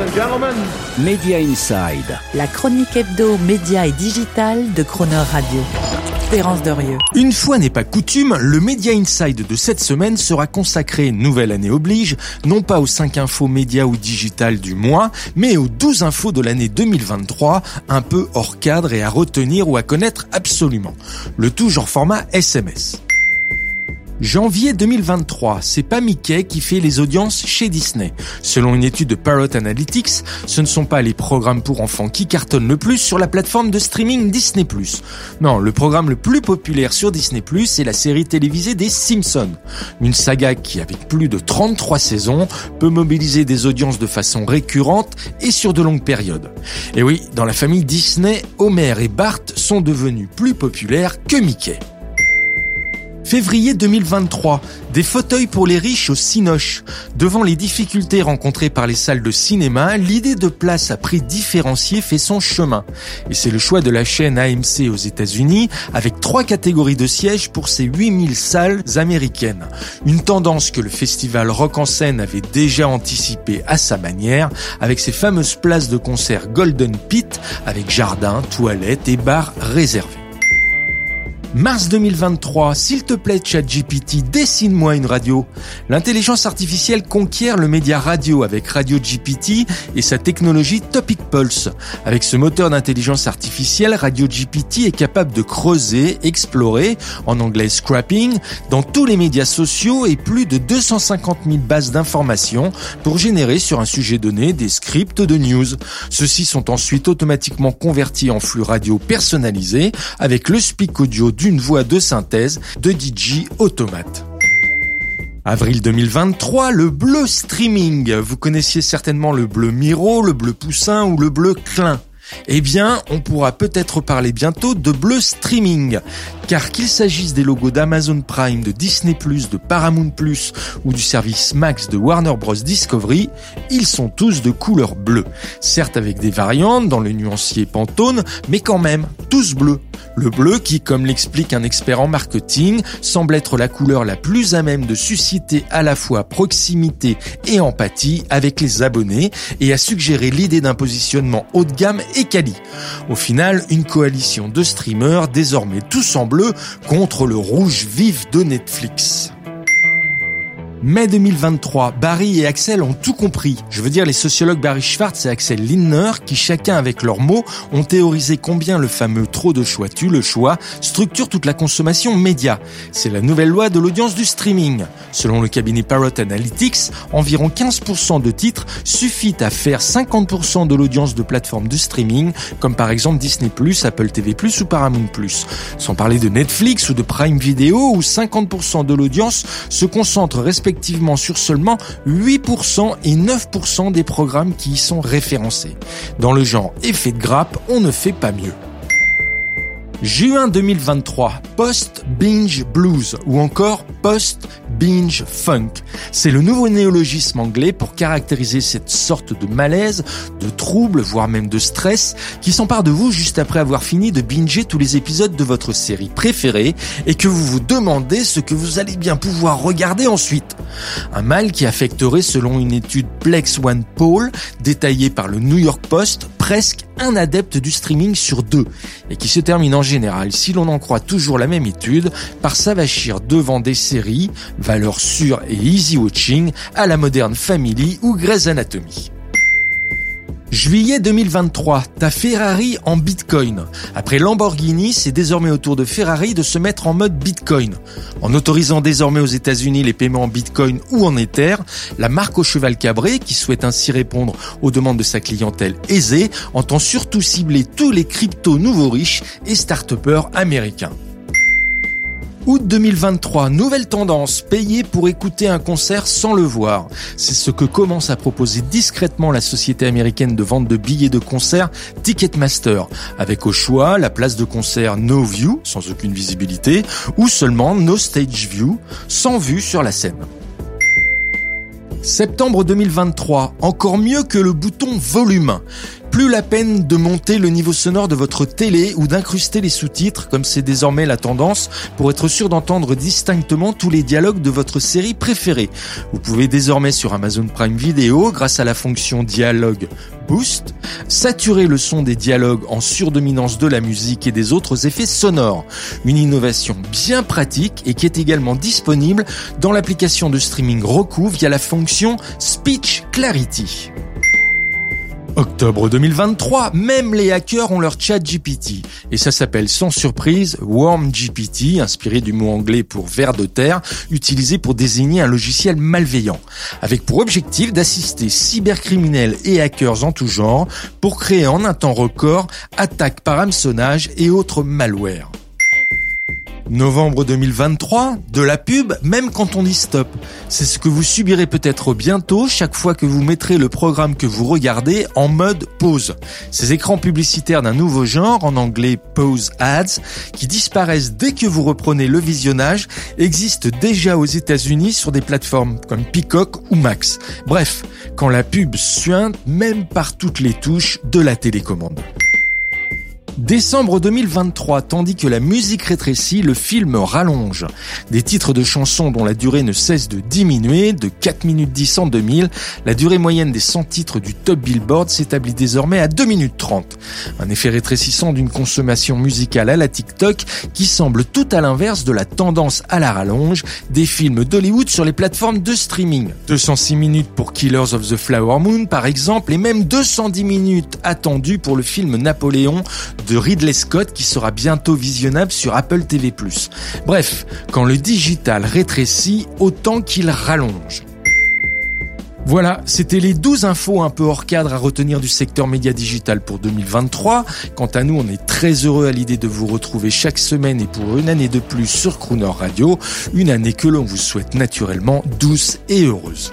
and gentlemen. Media Inside. La chronique hebdo, média et digital de Croner Radio. Une fois n'est pas coutume, le Media Inside de cette semaine sera consacré, nouvelle année oblige, non pas aux 5 infos médias ou digital du mois, mais aux 12 infos de l'année 2023, un peu hors cadre et à retenir ou à connaître absolument. Le tout genre format SMS. Janvier 2023, c'est pas Mickey qui fait les audiences chez Disney. Selon une étude de Parrot Analytics, ce ne sont pas les programmes pour enfants qui cartonnent le plus sur la plateforme de streaming Disney+. Non, le programme le plus populaire sur Disney+, est la série télévisée des Simpsons. Une saga qui, avec plus de 33 saisons, peut mobiliser des audiences de façon récurrente et sur de longues périodes. Et oui, dans la famille Disney, Homer et Bart sont devenus plus populaires que Mickey. Février 2023, des fauteuils pour les riches au Cinoche. Devant les difficultés rencontrées par les salles de cinéma, l'idée de place à prix différencié fait son chemin. Et c'est le choix de la chaîne AMC aux États-Unis avec trois catégories de sièges pour ses 8000 salles américaines. Une tendance que le festival Rock en scène avait déjà anticipée à sa manière avec ses fameuses places de concert Golden Pit avec jardin, toilettes et bars réservés. Mars 2023, s'il te plaît ChatGPT, dessine-moi une radio. L'intelligence artificielle conquiert le média radio avec Radio GPT et sa technologie Topic Pulse. Avec ce moteur d'intelligence artificielle, Radio GPT est capable de creuser, explorer, en anglais scrapping, dans tous les médias sociaux et plus de 250 000 bases d'informations pour générer sur un sujet donné des scripts de news. Ceux-ci sont ensuite automatiquement convertis en flux radio personnalisés avec le speak audio d'une voix de synthèse de DJ Automate. Avril 2023, le bleu streaming. Vous connaissiez certainement le bleu Miro, le bleu Poussin ou le bleu Klein. Eh bien, on pourra peut-être parler bientôt de bleu streaming. Car qu'il s'agisse des logos d'Amazon Prime, de Disney+, de Paramount+, ou du service Max de Warner Bros. Discovery, ils sont tous de couleur bleue. Certes avec des variantes dans le nuancier Pantone, mais quand même, tous bleus. Le bleu qui, comme l'explique un expert en marketing, semble être la couleur la plus à même de susciter à la fois proximité et empathie avec les abonnés et a suggéré l'idée d'un positionnement haut de gamme et quali. Au final, une coalition de streamers désormais tous en bleu contre le rouge vif de Netflix. Mai 2023, Barry et Axel ont tout compris. Je veux dire les sociologues Barry Schwartz et Axel Lindner qui chacun avec leurs mots ont théorisé combien le fameux trop de choix tue le choix structure toute la consommation média. C'est la nouvelle loi de l'audience du streaming. Selon le cabinet Parrot Analytics, environ 15% de titres suffit à faire 50% de l'audience de plateformes de streaming comme par exemple Disney+, Apple TV+, ou Paramount+. Sans parler de Netflix ou de Prime Video où 50% de l'audience se concentre respectivement respectivement sur seulement 8% et 9% des programmes qui y sont référencés. Dans le genre effet de grappe, on ne fait pas mieux. Juin 2023, Post-Binge Blues ou encore Post-Binge Funk. C'est le nouveau néologisme anglais pour caractériser cette sorte de malaise, de trouble, voire même de stress qui s'empare de vous juste après avoir fini de binger tous les épisodes de votre série préférée et que vous vous demandez ce que vous allez bien pouvoir regarder ensuite. Un mal qui affecterait selon une étude Plex One Poll détaillée par le New York Post presque un adepte du streaming sur deux et qui se termine en général, si l'on en croit toujours la même étude, par s'avachir devant des séries, valeurs sûres et easy watching, à la moderne Family ou Grey's Anatomy. Juillet 2023, ta Ferrari en Bitcoin. Après Lamborghini, c'est désormais au tour de Ferrari de se mettre en mode Bitcoin. En autorisant désormais aux États-Unis les paiements en Bitcoin ou en Ether, la marque au cheval cabré, qui souhaite ainsi répondre aux demandes de sa clientèle aisée, entend surtout cibler tous les cryptos nouveaux riches et start américains. Août 2023, nouvelle tendance, payer pour écouter un concert sans le voir. C'est ce que commence à proposer discrètement la société américaine de vente de billets de concert Ticketmaster, avec au choix la place de concert No View, sans aucune visibilité, ou seulement No Stage View, sans vue sur la scène. Septembre 2023, encore mieux que le bouton volume. Plus la peine de monter le niveau sonore de votre télé ou d'incruster les sous-titres, comme c'est désormais la tendance, pour être sûr d'entendre distinctement tous les dialogues de votre série préférée. Vous pouvez désormais sur Amazon Prime Video, grâce à la fonction dialogue Boost, saturer le son des dialogues en surdominance de la musique et des autres effets sonores. Une innovation bien pratique et qui est également disponible dans l'application de streaming Roku via la fonction Speech Clarity. Octobre 2023, même les hackers ont leur chat GPT. Et ça s'appelle sans surprise Worm GPT, inspiré du mot anglais pour ver de terre, utilisé pour désigner un logiciel malveillant. Avec pour objectif d'assister cybercriminels et hackers en tout genre pour créer en un temps record attaques par hameçonnage et autres malwares. Novembre 2023, de la pub même quand on dit stop. C'est ce que vous subirez peut-être bientôt chaque fois que vous mettrez le programme que vous regardez en mode pause. Ces écrans publicitaires d'un nouveau genre, en anglais pause ads, qui disparaissent dès que vous reprenez le visionnage, existent déjà aux États-Unis sur des plateformes comme Peacock ou Max. Bref, quand la pub suinte même par toutes les touches de la télécommande. Décembre 2023, tandis que la musique rétrécit, le film rallonge. Des titres de chansons dont la durée ne cesse de diminuer, de 4 minutes 10 en 2000, la durée moyenne des 100 titres du top Billboard s'établit désormais à 2 minutes 30. Un effet rétrécissant d'une consommation musicale à la TikTok qui semble tout à l'inverse de la tendance à la rallonge des films d'Hollywood sur les plateformes de streaming. 206 minutes pour Killers of the Flower Moon par exemple et même 210 minutes attendues pour le film Napoléon de Ridley Scott qui sera bientôt visionnable sur Apple TV+. Bref, quand le digital rétrécit, autant qu'il rallonge. Voilà, c'était les 12 infos un peu hors cadre à retenir du secteur média digital pour 2023. Quant à nous, on est très heureux à l'idée de vous retrouver chaque semaine et pour une année de plus sur Crooner Radio, une année que l'on vous souhaite naturellement douce et heureuse.